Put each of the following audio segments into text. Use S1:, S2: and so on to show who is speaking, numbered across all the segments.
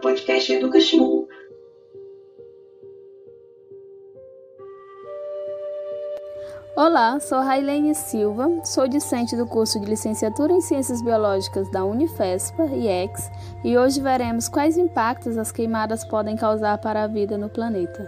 S1: Podcast Educação.
S2: Olá, sou Railene Silva, sou discente do curso de Licenciatura em Ciências Biológicas da Unifespa, IEX, e hoje veremos quais impactos as queimadas podem causar para a vida no planeta.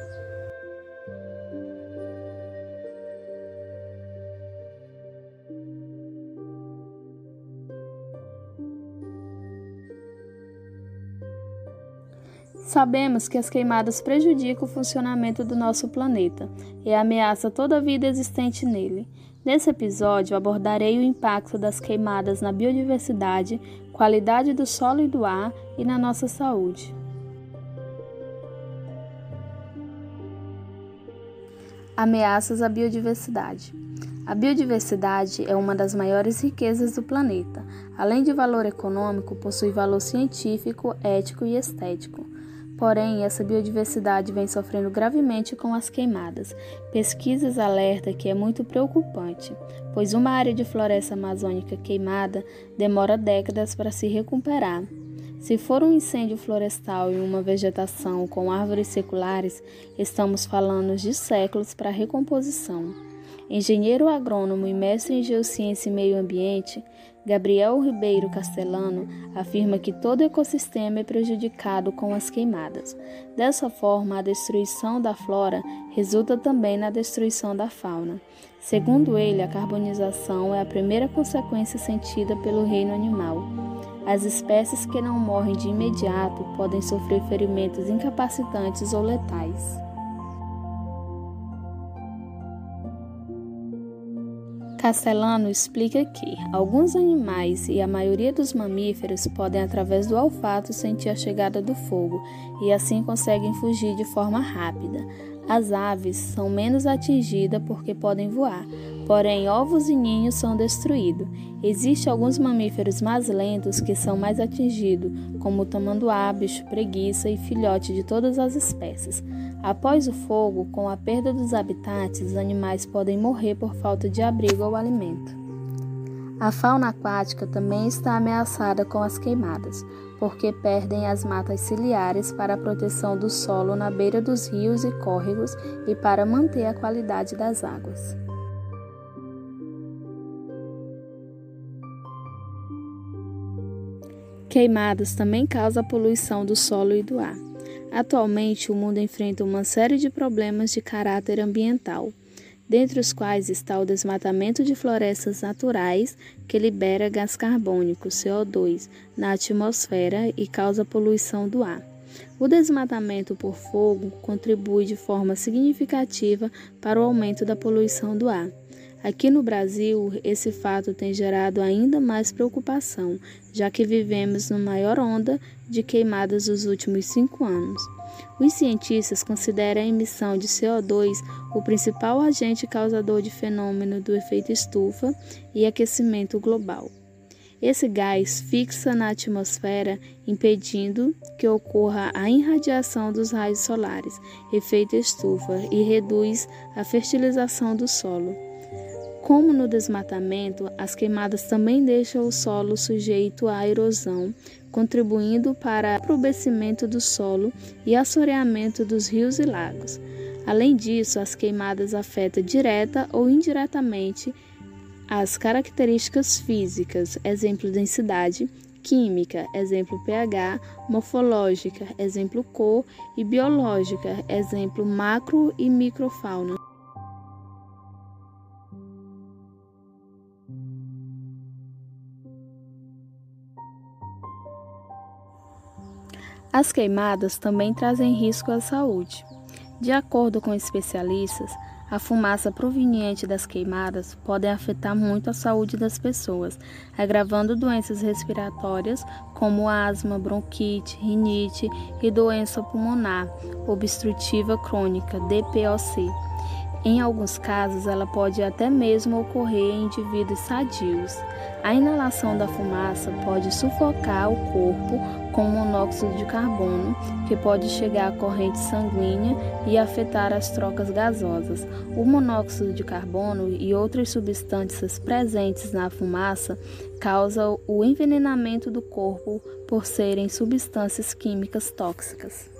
S2: Sabemos que as queimadas prejudicam o funcionamento do nosso planeta e ameaçam toda a vida existente nele. Nesse episódio, abordarei o impacto das queimadas na biodiversidade, qualidade do solo e do ar e na nossa saúde. Ameaças à biodiversidade. A biodiversidade é uma das maiores riquezas do planeta. Além de valor econômico, possui valor científico, ético e estético. Porém, essa biodiversidade vem sofrendo gravemente com as queimadas. Pesquisas alertam que é muito preocupante, pois uma área de floresta amazônica queimada demora décadas para se recuperar. Se for um incêndio florestal em uma vegetação com árvores seculares, estamos falando de séculos para recomposição. Engenheiro agrônomo e mestre em geociência e meio ambiente, Gabriel Ribeiro Castellano afirma que todo ecossistema é prejudicado com as queimadas. Dessa forma, a destruição da flora resulta também na destruição da fauna. Segundo ele, a carbonização é a primeira consequência sentida pelo reino animal. As espécies que não morrem de imediato podem sofrer ferimentos incapacitantes ou letais. Castellano explica que alguns animais e a maioria dos mamíferos podem, através do olfato, sentir a chegada do fogo e assim conseguem fugir de forma rápida. As aves são menos atingidas porque podem voar, porém ovos e ninhos são destruídos. Existem alguns mamíferos mais lentos que são mais atingidos, como o tamanduá, bicho preguiça e filhote de todas as espécies. Após o fogo, com a perda dos habitats, os animais podem morrer por falta de abrigo ou alimento. A fauna aquática também está ameaçada com as queimadas porque perdem as matas ciliares para a proteção do solo na beira dos rios e córregos e para manter a qualidade das águas. Queimadas também causam a poluição do solo e do ar. Atualmente, o mundo enfrenta uma série de problemas de caráter ambiental dentre os quais está o desmatamento de florestas naturais, que libera gás carbônico, CO2, na atmosfera e causa poluição do ar. O desmatamento por fogo contribui de forma significativa para o aumento da poluição do ar. Aqui no Brasil, esse fato tem gerado ainda mais preocupação, já que vivemos na maior onda de queimadas dos últimos cinco anos. Os cientistas consideram a emissão de CO2 o principal agente causador de fenômeno do efeito estufa e aquecimento global. Esse gás fixa na atmosfera, impedindo que ocorra a irradiação dos raios solares, efeito estufa, e reduz a fertilização do solo. Como no desmatamento, as queimadas também deixam o solo sujeito à erosão, contribuindo para o aproveitamento do solo e assoreamento dos rios e lagos. Além disso, as queimadas afetam direta ou indiretamente as características físicas, exemplo densidade, química, exemplo pH, morfológica, exemplo cor, e biológica, exemplo macro e microfauna. As queimadas também trazem risco à saúde. De acordo com especialistas, a fumaça proveniente das queimadas pode afetar muito a saúde das pessoas, agravando doenças respiratórias como asma, bronquite, rinite e doença pulmonar obstrutiva crônica, DPOC. Em alguns casos, ela pode até mesmo ocorrer em indivíduos sadios. A inalação da fumaça pode sufocar o corpo com monóxido de carbono, que pode chegar à corrente sanguínea e afetar as trocas gasosas. O monóxido de carbono e outras substâncias presentes na fumaça causam o envenenamento do corpo por serem substâncias químicas tóxicas.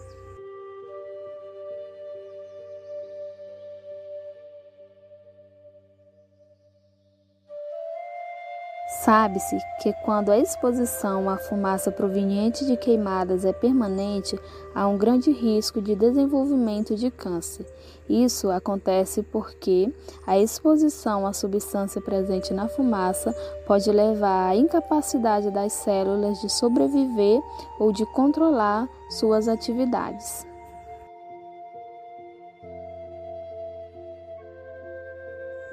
S2: Sabe-se que quando a exposição à fumaça proveniente de queimadas é permanente, há um grande risco de desenvolvimento de câncer. Isso acontece porque a exposição à substância presente na fumaça pode levar à incapacidade das células de sobreviver ou de controlar suas atividades.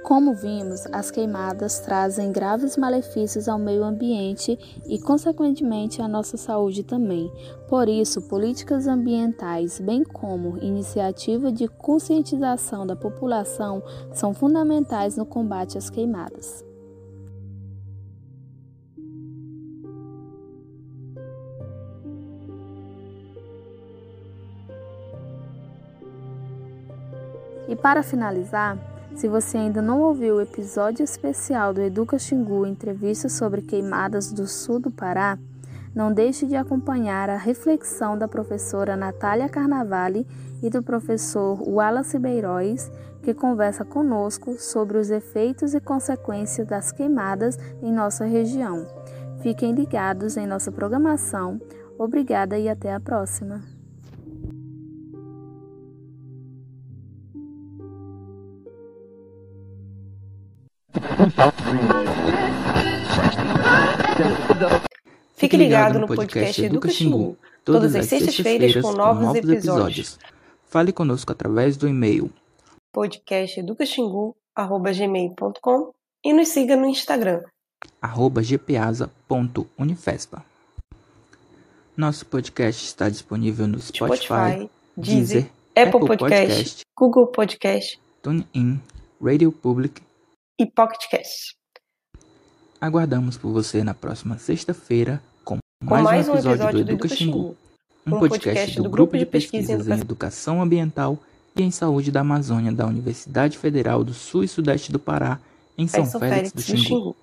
S2: Como vimos, as queimadas trazem graves malefícios ao meio ambiente e, consequentemente, à nossa saúde também. Por isso, políticas ambientais, bem como iniciativa de conscientização da população, são fundamentais no combate às queimadas. E para finalizar, se você ainda não ouviu o episódio especial do Educa Xingu Entrevista sobre queimadas do sul do Pará, não deixe de acompanhar a reflexão da professora Natália Carnavale e do professor Wallace Beiróis, que conversa conosco sobre os efeitos e consequências das queimadas em nossa região. Fiquem ligados em nossa programação. Obrigada e até a próxima!
S1: Fique ligado no podcast Educa Xingu, todas as sextas-feiras com novos episódios.
S3: Fale conosco através do e-mail
S1: podcasteducaxingu.gmail.com e nos siga no Instagram
S3: gpasa.unifespa. Nosso podcast está disponível no Spotify,
S1: Spotify
S3: Deezer,
S1: Apple,
S3: Apple
S1: Podcast,
S3: Podcast,
S1: Google Podcast
S3: TuneIn, Radio Public.
S1: E Pocket Cast.
S3: Aguardamos por você na próxima sexta-feira com,
S1: Com mais um episódio do Educa Xingu,
S3: um podcast do Grupo de Pesquisas em Educação Ambiental e em Saúde da Amazônia da Universidade Federal do Sul e Sudeste do Pará, em São,
S1: São
S3: Félix,
S1: Félix
S3: do
S1: do
S3: Xingu.
S1: Xingu.